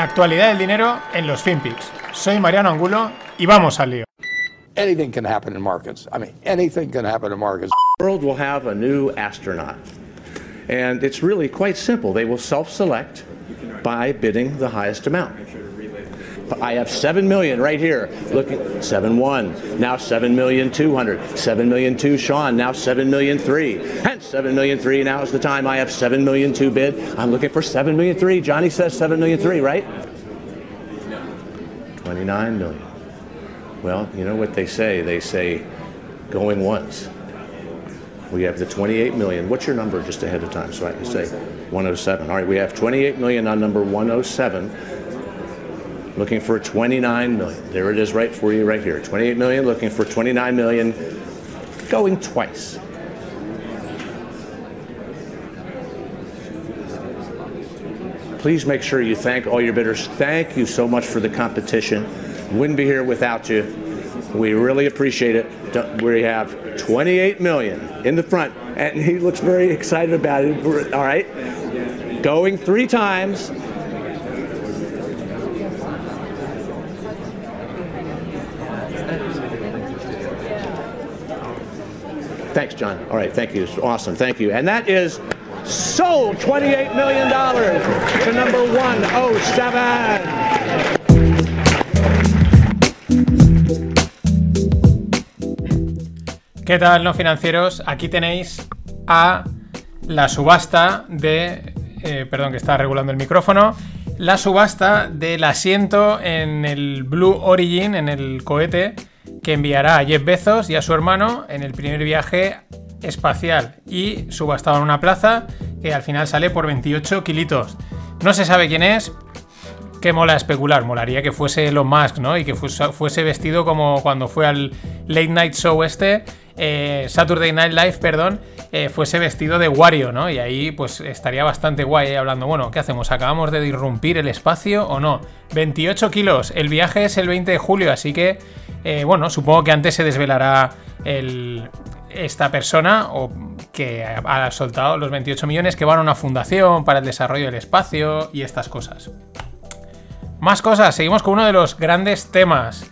La actualidad del dinero en los FinPix. Soy Mariano Angulo y vamos al lío. Anything can happen in markets. I mean, anything can happen in markets. The world will have a new astronaut. And it's really quite simple. They will self select by bidding the highest amount. I have 7 million right here. Looking 7 1. Now 7 million 200. 7 million 2 Sean. Now 7 million 3. And 7 million 3 now is the time I have 7 million 2 bid. I'm looking for 7 million 3. Johnny says 7 million 3, right? 29 million. Well, you know what they say? They say going once. We have the 28 million. What's your number just ahead of time so I can say 107? All right, we have 28 million on number 107 looking for 29 million. There it is right for you right here. 28 million looking for 29 million going twice. Please make sure you thank all your bidders. Thank you so much for the competition. Wouldn't be here without you. We really appreciate it. We have 28 million in the front, and he looks very excited about it. All right, going three times. Thanks, John. All right, thank you. Awesome, thank you. And that is sold $28 million to number 107. ¿Qué tal, no financieros? Aquí tenéis a la subasta de. Eh, perdón, que está regulando el micrófono. La subasta del asiento en el Blue Origin, en el cohete que enviará a Jeff Bezos y a su hermano en el primer viaje espacial y subastado en una plaza que al final sale por 28 kilitos. No se sabe quién es. Qué mola especular, molaría que fuese Elon Musk, ¿no? Y que fuese, vestido como cuando fue al Late Night Show este, eh, Saturday Night Live, perdón, eh, fuese vestido de Wario, ¿no? Y ahí pues estaría bastante guay hablando, bueno, ¿qué hacemos? ¿Acabamos de irrumpir el espacio o no? 28 kilos, el viaje es el 20 de julio, así que eh, bueno, supongo que antes se desvelará esta persona o que ha soltado los 28 millones que van a una fundación para el desarrollo del espacio y estas cosas. Más cosas, seguimos con uno de los grandes temas.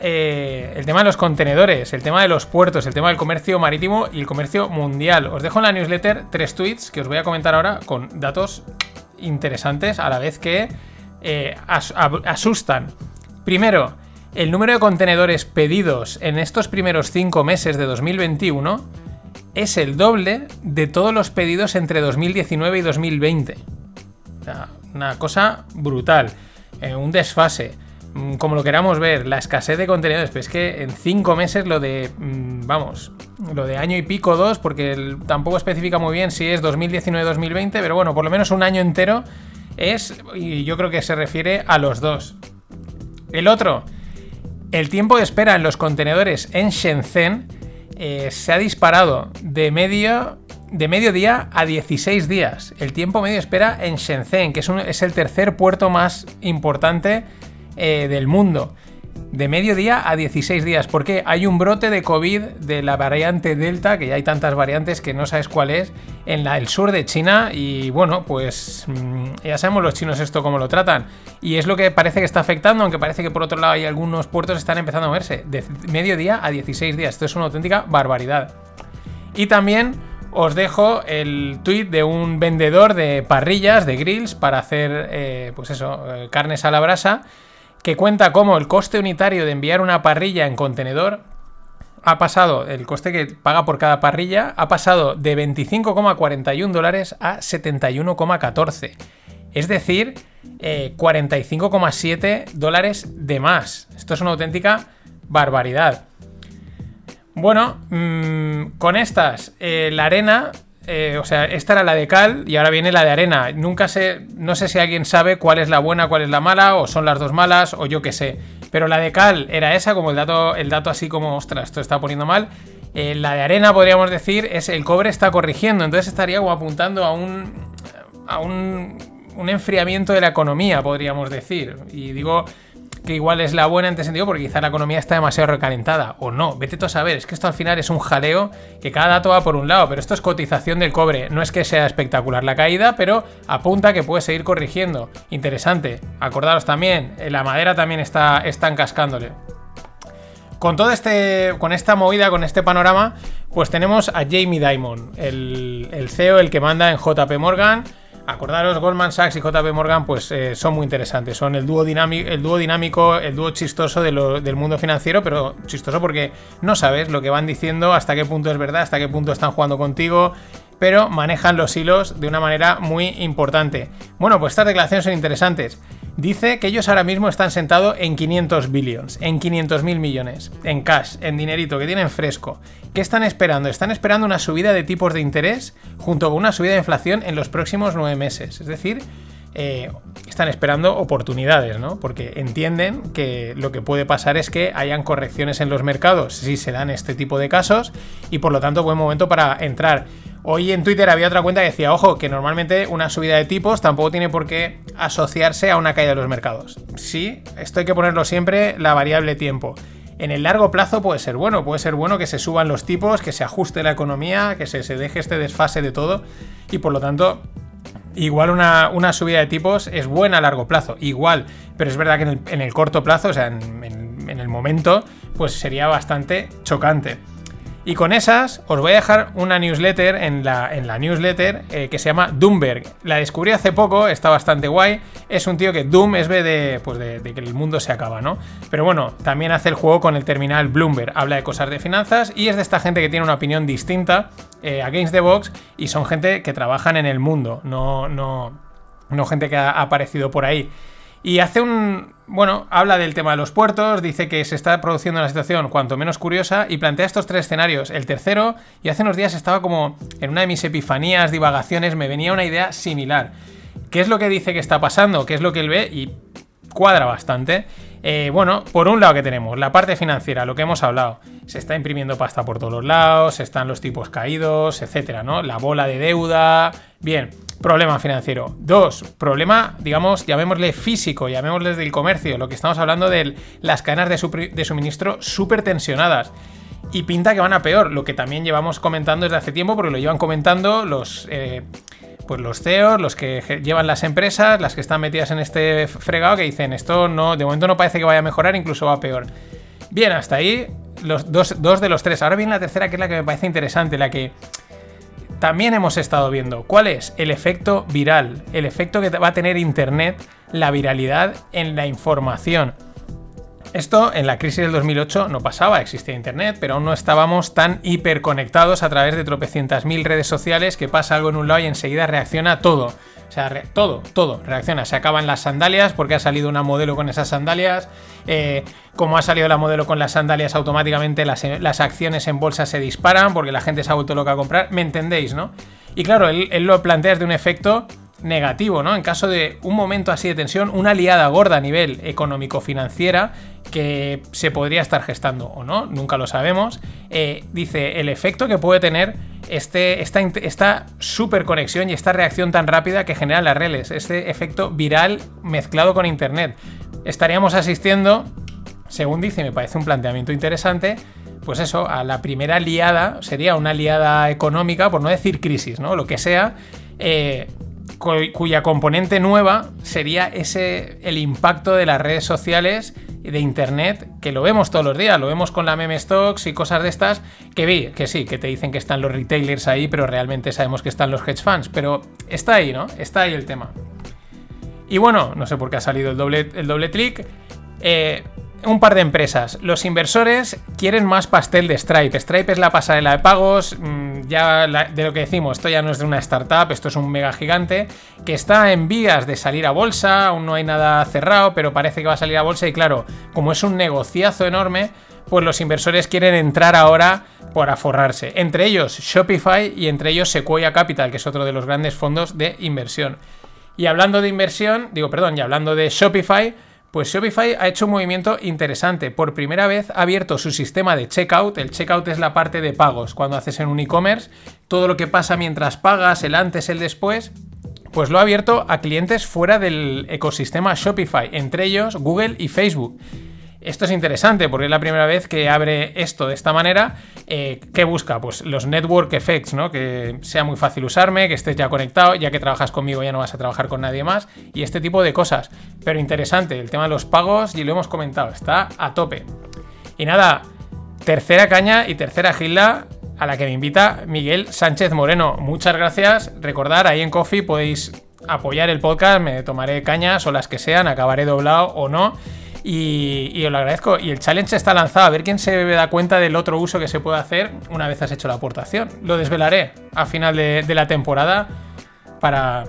Eh, el tema de los contenedores, el tema de los puertos, el tema del comercio marítimo y el comercio mundial. Os dejo en la newsletter tres tweets que os voy a comentar ahora con datos interesantes a la vez que eh, asustan. Primero, el número de contenedores pedidos en estos primeros 5 meses de 2021 es el doble de todos los pedidos entre 2019 y 2020. una cosa brutal. Eh, un desfase. Mm, como lo queramos ver, la escasez de contenedores. Pero es que en 5 meses lo de. Mm, vamos. Lo de año y pico, dos, porque tampoco especifica muy bien si es 2019-2020, pero bueno, por lo menos un año entero es. Y yo creo que se refiere a los dos. El otro, el tiempo de espera en los contenedores en Shenzhen eh, se ha disparado de medio, de día a 16 días. El tiempo medio de espera en Shenzhen, que es, el tercer puerto más importante eh, del mundo de mediodía a 16 días, porque hay un brote de COVID de la variante Delta, que ya hay tantas variantes que no sabes cuál es, en el sur de China y bueno, pues mm, ya sabemos los chinos esto cómo lo tratan. Y es lo que parece que está afectando, aunque parece que por otro lado hay algunos puertos que están empezando a moverse, de mediodía a 16 días. Esto es una auténtica barbaridad. Y también os dejo el tweet de un vendedor de parrillas, de grills, para hacer, eh, pues eso, eh, carnes a la brasa que cuenta cómo el coste unitario de enviar una parrilla en contenedor ha pasado, el coste que paga por cada parrilla, ha pasado de 25,41 dólares a 71,14. Es decir, 45,7 eh, dólares de más. Esto es una auténtica barbaridad. Bueno, mm, con estas, eh, la arena eh, o sea, esta era la de cal y ahora viene la de arena. Nunca sé, no sé si alguien sabe cuál es la buena, cuál es la mala, o son las dos malas, o yo qué sé. Pero la de cal era esa, como el dato, el dato así como, ostras, esto está poniendo mal. Eh, la de arena, podríamos decir, es el cobre está corrigiendo. Entonces estaría apuntando a un. a un, un enfriamiento de la economía, podríamos decir. Y digo que igual es la buena en este sentido porque quizá la economía está demasiado recalentada. O no, vete tú a saber. Es que esto al final es un jaleo que cada dato va por un lado, pero esto es cotización del cobre. No es que sea espectacular la caída, pero apunta que puede seguir corrigiendo. Interesante. Acordaros también, la madera también está, está encascándole. Con todo este. Con esta movida, con este panorama, pues tenemos a Jamie Dimon, el, el CEO, el que manda en JP Morgan Acordaros, Goldman Sachs y JP Morgan pues eh, son muy interesantes. Son el dúo, dinámico, el dúo dinámico, el dúo chistoso del mundo financiero, pero chistoso porque no sabes lo que van diciendo, hasta qué punto es verdad, hasta qué punto están jugando contigo, pero manejan los hilos de una manera muy importante. Bueno, pues estas declaraciones son interesantes. Dice que ellos ahora mismo están sentados en 500 billions, en 500 mil millones, en cash, en dinerito que tienen fresco. ¿Qué están esperando? Están esperando una subida de tipos de interés junto con una subida de inflación en los próximos nueve meses. Es decir, eh, están esperando oportunidades, ¿no? Porque entienden que lo que puede pasar es que hayan correcciones en los mercados si se dan este tipo de casos y por lo tanto buen momento para entrar. Hoy en Twitter había otra cuenta que decía, ojo, que normalmente una subida de tipos tampoco tiene por qué asociarse a una caída de los mercados. Sí, esto hay que ponerlo siempre la variable tiempo. En el largo plazo puede ser bueno, puede ser bueno que se suban los tipos, que se ajuste la economía, que se, deje este desfase de todo y por lo tanto igual una, subida de tipos es buena a largo plazo, igual, pero es verdad que en el, corto plazo, o sea, en, el momento, pues sería bastante chocante. Y con esas os voy a dejar una newsletter en la, newsletter eh, que se llama Doomberg. La descubrí hace poco, está bastante guay. Es un tío que Doom es de, pues de, que el mundo se acaba, ¿no? Pero bueno, también hace el juego con el terminal Bloomberg. Habla de cosas de finanzas y es de esta gente que tiene una opinión distinta eh, against the box y son gente que trabajan en el mundo, no, no, no gente que ha aparecido por ahí. Y hace un. Bueno, habla del tema de los puertos, dice que se está produciendo una situación cuanto menos curiosa y plantea estos tres escenarios. El tercero, y hace unos días estaba como en una de mis epifanías, divagaciones, me venía una idea similar. ¿Qué es lo que dice que está pasando? ¿Qué es lo que él ve? Y cuadra bastante. Eh, bueno, por un lado que tenemos la parte financiera, lo que hemos hablado. Se está imprimiendo pasta por todos los lados, están los tipos caídos, etcétera, ¿no? La bola de deuda. Bien, problema financiero. Dos, problema, digamos, llamémosle físico, llamémosle del comercio. Lo que estamos hablando de las cadenas de, suministro súper tensionadas. Y pinta que van a peor, lo que también llevamos comentando desde hace tiempo, porque lo llevan comentando los. Eh, pues los CEOs, los que llevan las empresas, las que están metidas en este fregado, que dicen esto no, de momento no parece que vaya a mejorar, incluso va a peor. Bien, hasta ahí los dos, dos de los tres. Ahora viene la tercera, que es la que me parece interesante, la que también hemos estado viendo. ¿Cuál es? El efecto viral, el efecto que va a tener Internet, la viralidad en la información. Esto en la crisis del 2008 no pasaba, existía Internet, pero aún no estábamos tan hiperconectados a través de tropecientas mil redes sociales que pasa algo en un lado y enseguida reacciona todo. O sea, todo, todo reacciona. Se acaban las sandalias porque ha salido una modelo con esas sandalias. Eh, como ha salido la modelo con las sandalias, automáticamente las, las, acciones en bolsa se disparan porque la gente se ha vuelto loca a comprar. ¿Me entendéis, no? Y claro, él, él lo plantea desde un efecto negativo, ¿no? En caso de un momento así de tensión, una liada gorda a nivel económico-financiera que se podría estar gestando o no, nunca lo sabemos, eh, dice el efecto que puede tener este, esta, esta super conexión y esta reacción tan rápida que generan las redes, este efecto viral mezclado con Internet. Estaríamos asistiendo, según dice, me parece un planteamiento interesante, pues eso, a la primera liada, sería una liada económica, por no decir crisis, ¿no? Lo que sea, eh, cuya componente nueva sería ese el impacto de las redes sociales de internet que lo vemos todos los días, lo vemos con la meme stocks y cosas de estas que vi, que sí, que te dicen que están los retailers ahí, pero realmente sabemos que están los hedge funds, pero está ahí, ¿no? Está ahí el tema. Y bueno, no sé por qué ha salido el doble, el doble clic. Eh, un par de empresas. Los inversores quieren más pastel de Stripe. Stripe es la pasarela de pagos. Mm, ya de lo que decimos, esto ya no es de una startup, esto es un mega gigante que está en vías de salir a bolsa. Aún no hay nada cerrado, pero parece que va a salir a bolsa. Y claro, como es un negociazo enorme, pues los inversores quieren entrar ahora por forrarse. Entre ellos Shopify y entre ellos Sequoia Capital, que es otro de los grandes fondos de inversión. Y hablando de inversión, digo, perdón, y hablando de Shopify, pues Shopify ha hecho un movimiento interesante. Por primera vez ha abierto su sistema de checkout. El checkout es la parte de pagos. Cuando haces en un e-commerce, todo lo que pasa mientras pagas, el antes, el después, pues lo ha abierto a clientes fuera del ecosistema Shopify, entre ellos Google y Facebook. Esto es interesante porque es la primera vez que abre esto de esta manera. Eh, ¿Qué busca? Pues los network effects, ¿no? Que sea muy fácil usarme, que estés ya conectado, ya que trabajas conmigo ya no vas a trabajar con nadie más y este tipo de cosas. Pero interesante, el tema de los pagos, y lo hemos comentado, está a tope. Y nada, tercera caña y tercera gilda a la que me invita Miguel Sánchez Moreno. Muchas gracias. Recordar, ahí en Coffee podéis apoyar el podcast, me tomaré cañas o las que sean, acabaré doblado o no. Y, os lo agradezco. Y el challenge está lanzado. A ver quién se da cuenta del otro uso que se puede hacer una vez has hecho la aportación. Lo desvelaré a final de, la temporada para,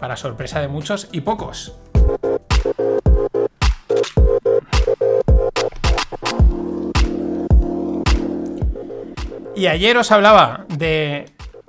para sorpresa de muchos y pocos. Y ayer os hablaba de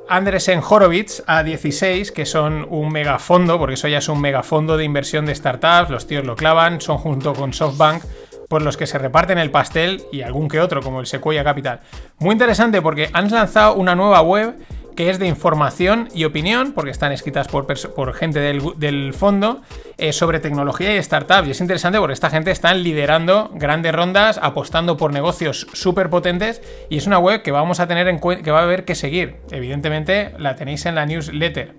Andresen Horowitz a 16, que son un megafondo, porque eso ya es un megafondo de inversión de startups, los tíos lo clavan, son junto con SoftBank por los que se reparten el pastel y algún que otro, como el Sequoia Capital. Muy interesante porque han lanzado una nueva web que es de información y opinión, porque están escritas por, gente del, fondo, eh, sobre tecnología y startups. Y es interesante porque esta gente está liderando grandes rondas, apostando por negocios súper potentes, y es una web que vamos a tener que va a haber que seguir. Evidentemente la tenéis en la newsletter.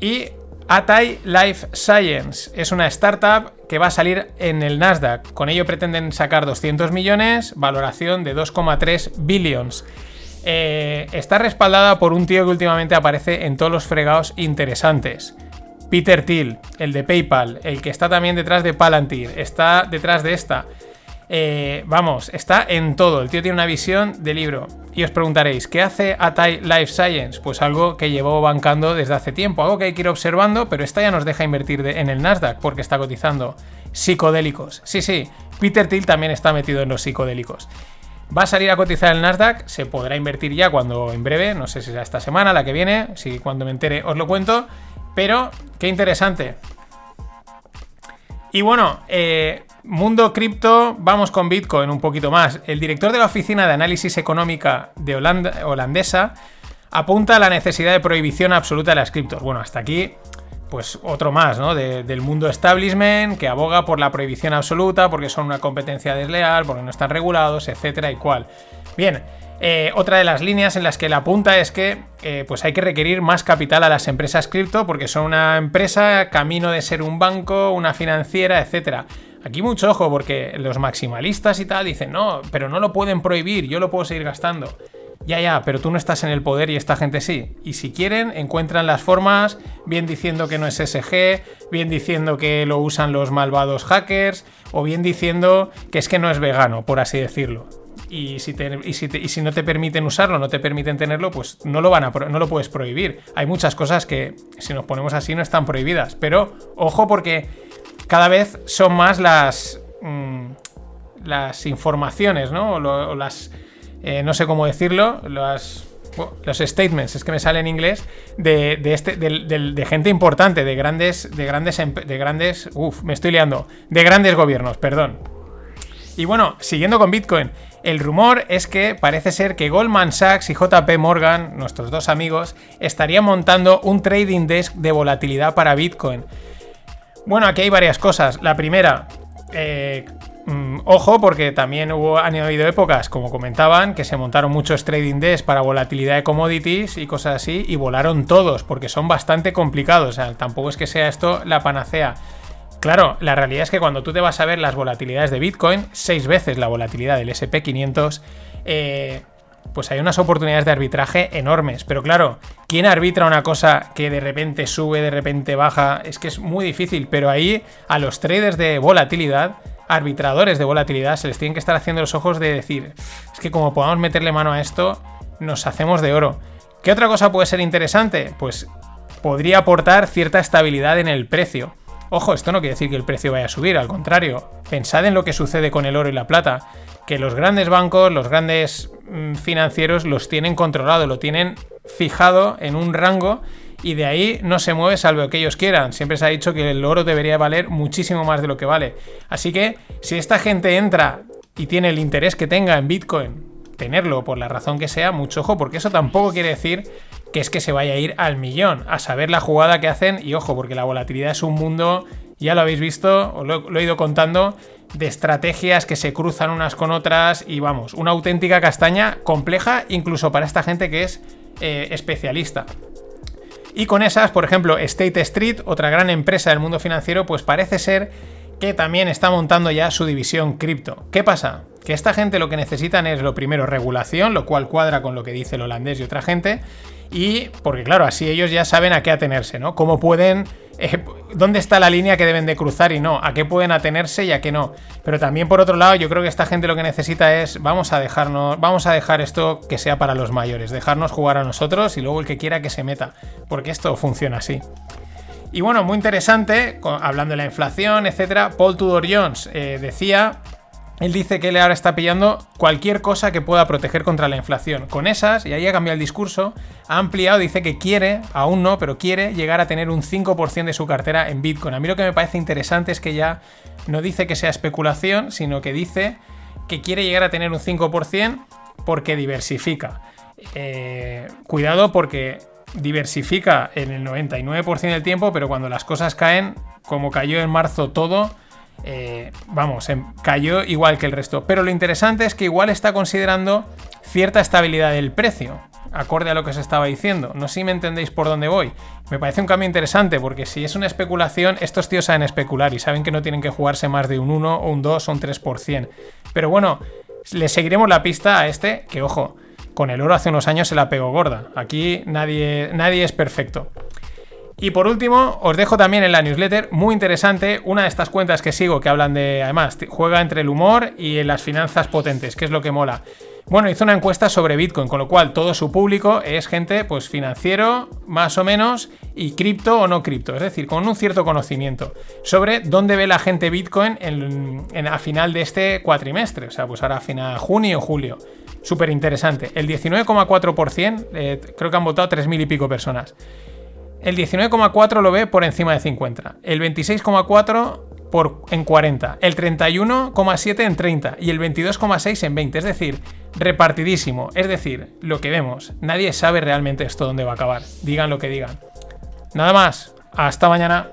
Y Atai Life Science es una startup que va a salir en el Nasdaq. Con ello pretenden sacar 200 millones, valoración de 2,3 billions. Eh, está respaldada por un tío que últimamente aparece en todos los fregados interesantes. Peter Thiel, el de PayPal, el que está también detrás de Palantir, está detrás de esta. Eh, vamos, está en todo. El tío tiene una visión de libro. Y os preguntaréis, ¿qué hace Atai Life Science? Pues algo que llevó bancando desde hace tiempo, algo que hay que ir observando, pero esta ya nos deja invertir en el Nasdaq porque está cotizando. Psicodélicos. Sí, sí, Peter Thiel también está metido en los psicodélicos. Va a salir a cotizar el Nasdaq, se podrá invertir ya cuando en breve, no sé si será esta semana, la que viene, si cuando me entere os lo cuento, pero qué interesante. Y bueno, eh, mundo cripto, vamos con Bitcoin un poquito más. El director de la Oficina de Análisis Económica de holandesa apunta a la necesidad de prohibición absoluta de las criptos. Bueno, hasta aquí pues otro más, ¿no? del mundo establishment que aboga por la prohibición absoluta porque son una competencia desleal, porque no están regulados, etcétera y cual. Bien, eh, otra de las líneas en las que la apunta es que eh, pues hay que requerir más capital a las empresas cripto porque son una empresa camino de ser un banco, una financiera, etcétera. Aquí mucho ojo porque los maximalistas y tal dicen, no, pero no lo pueden prohibir, yo lo puedo seguir gastando. Ya, ya, pero tú no estás en el poder y esta gente sí. Y si quieren, encuentran las formas, bien diciendo que no es SG, bien diciendo que lo usan los malvados hackers, o bien diciendo que es que no es vegano, por así decirlo. Y si, no te permiten usarlo, no te permiten tenerlo, pues no lo, van a, no lo puedes prohibir. Hay muchas cosas que, si nos ponemos así, no están prohibidas. Pero ojo porque cada vez son más las, mm, las informaciones, ¿no? o las eh, no sé cómo decirlo, los, los statements, es que me sale en inglés, de, este, de, gente importante, de grandes, de grandes, de grandes, uff, me estoy liando, de grandes gobiernos, perdón. Y bueno, siguiendo con Bitcoin, el rumor es que parece ser que Goldman Sachs y JP Morgan, nuestros dos amigos, estarían montando un trading desk de volatilidad para Bitcoin. Bueno, aquí hay varias cosas. La primera, eh, Mm, ojo, porque también hubo, han habido épocas, como comentaban, que se montaron muchos trading desks para volatilidad de commodities y cosas así, y volaron todos, porque son bastante complicados. O sea, tampoco es que sea esto la panacea. Claro, la realidad es que cuando tú te vas a ver las volatilidades de Bitcoin, seis veces la volatilidad del SP500, eh, pues hay unas oportunidades de arbitraje enormes. Pero claro, ¿quién arbitra una cosa que de repente sube, de repente baja? Es que es muy difícil, pero ahí a los traders de volatilidad arbitradores de volatilidad se les tienen que estar haciendo los ojos de decir, es que como podamos meterle mano a esto, nos hacemos de oro. ¿Qué otra cosa puede ser interesante? Pues podría aportar cierta estabilidad en el precio. Ojo, esto no quiere decir que el precio vaya a subir, al contrario, pensad en lo que sucede con el oro y la plata, que los grandes bancos, los grandes mm, financieros los tienen controlado, lo tienen fijado en un rango y de ahí no se mueve salvo que ellos quieran. Siempre se ha dicho que el oro debería valer muchísimo más de lo que vale. Así que si esta gente entra y tiene el interés que tenga en Bitcoin, tenerlo por la razón que sea, mucho ojo, porque eso tampoco quiere decir que es que se vaya a ir al millón, a saber la jugada que hacen y ojo, porque la volatilidad es un mundo, ya lo habéis visto, os lo, he ido contando, de estrategias que se cruzan unas con otras y vamos, una auténtica castaña compleja incluso para esta gente que es eh, especialista. Y con esas, por ejemplo, State Street, otra gran empresa del mundo financiero, pues parece ser que también está montando ya su división cripto. ¿Qué pasa? Que esta gente lo que necesitan es lo primero regulación, lo cual cuadra con lo que dice el holandés y otra gente, y porque claro, así ellos ya saben a qué atenerse, ¿no? Cómo pueden, eh, dónde está la línea que deben de cruzar y no, a qué pueden atenerse y a qué no. Pero también por otro lado, yo creo que esta gente lo que necesita es, vamos a dejarnos, vamos a dejar esto que sea para los mayores, dejarnos jugar a nosotros y luego el que quiera que se meta, porque esto funciona así. Y bueno, muy interesante, hablando de la inflación, etcétera, Paul Tudor Jones eh, decía él dice que él ahora está pillando cualquier cosa que pueda proteger contra la inflación. Con esas, y ahí ha cambiado el discurso, ha ampliado, dice que quiere, aún no, pero quiere llegar a tener un 5% de su cartera en Bitcoin. A mí lo que me parece interesante es que ya no dice que sea especulación, sino que dice que quiere llegar a tener un 5% porque diversifica. Eh, cuidado porque diversifica en el 99% del tiempo, pero cuando las cosas caen, como cayó en marzo todo, eh, vamos, em, cayó igual que el resto. Pero lo interesante es que igual está considerando cierta estabilidad del precio, acorde a lo que se estaba diciendo. No sé si me entendéis por dónde voy. Me parece un cambio interesante porque si es una especulación, estos tíos saben especular y saben que no tienen que jugarse más de un 1 o un 2 o un 3%. Pero bueno, le seguiremos la pista a este, que ojo, con el oro hace unos años se la pegó gorda. Aquí nadie, nadie es perfecto. Y por último, os dejo también en la newsletter, muy interesante, una de estas cuentas que sigo que hablan de, además, juega entre el humor y las finanzas potentes, que es lo que mola. Bueno, hizo una encuesta sobre Bitcoin, con lo cual todo su público es gente pues financiero, más o menos, y cripto o no cripto, es decir, con un cierto conocimiento sobre dónde ve la gente Bitcoin en, a final de este cuatrimestre, o sea, pues ahora a final junio o julio. Súper interesante. El 19,4%, eh, creo que han votado 3.000 y pico personas. El 19,4 lo ve por encima de 50. El 26,4 por, en 40. El 31,7 en 30. Y el 22,6 en 20. Es decir, repartidísimo. Es decir, lo que vemos. Nadie sabe realmente esto dónde va a acabar. Digan lo que digan. Nada más. Hasta mañana.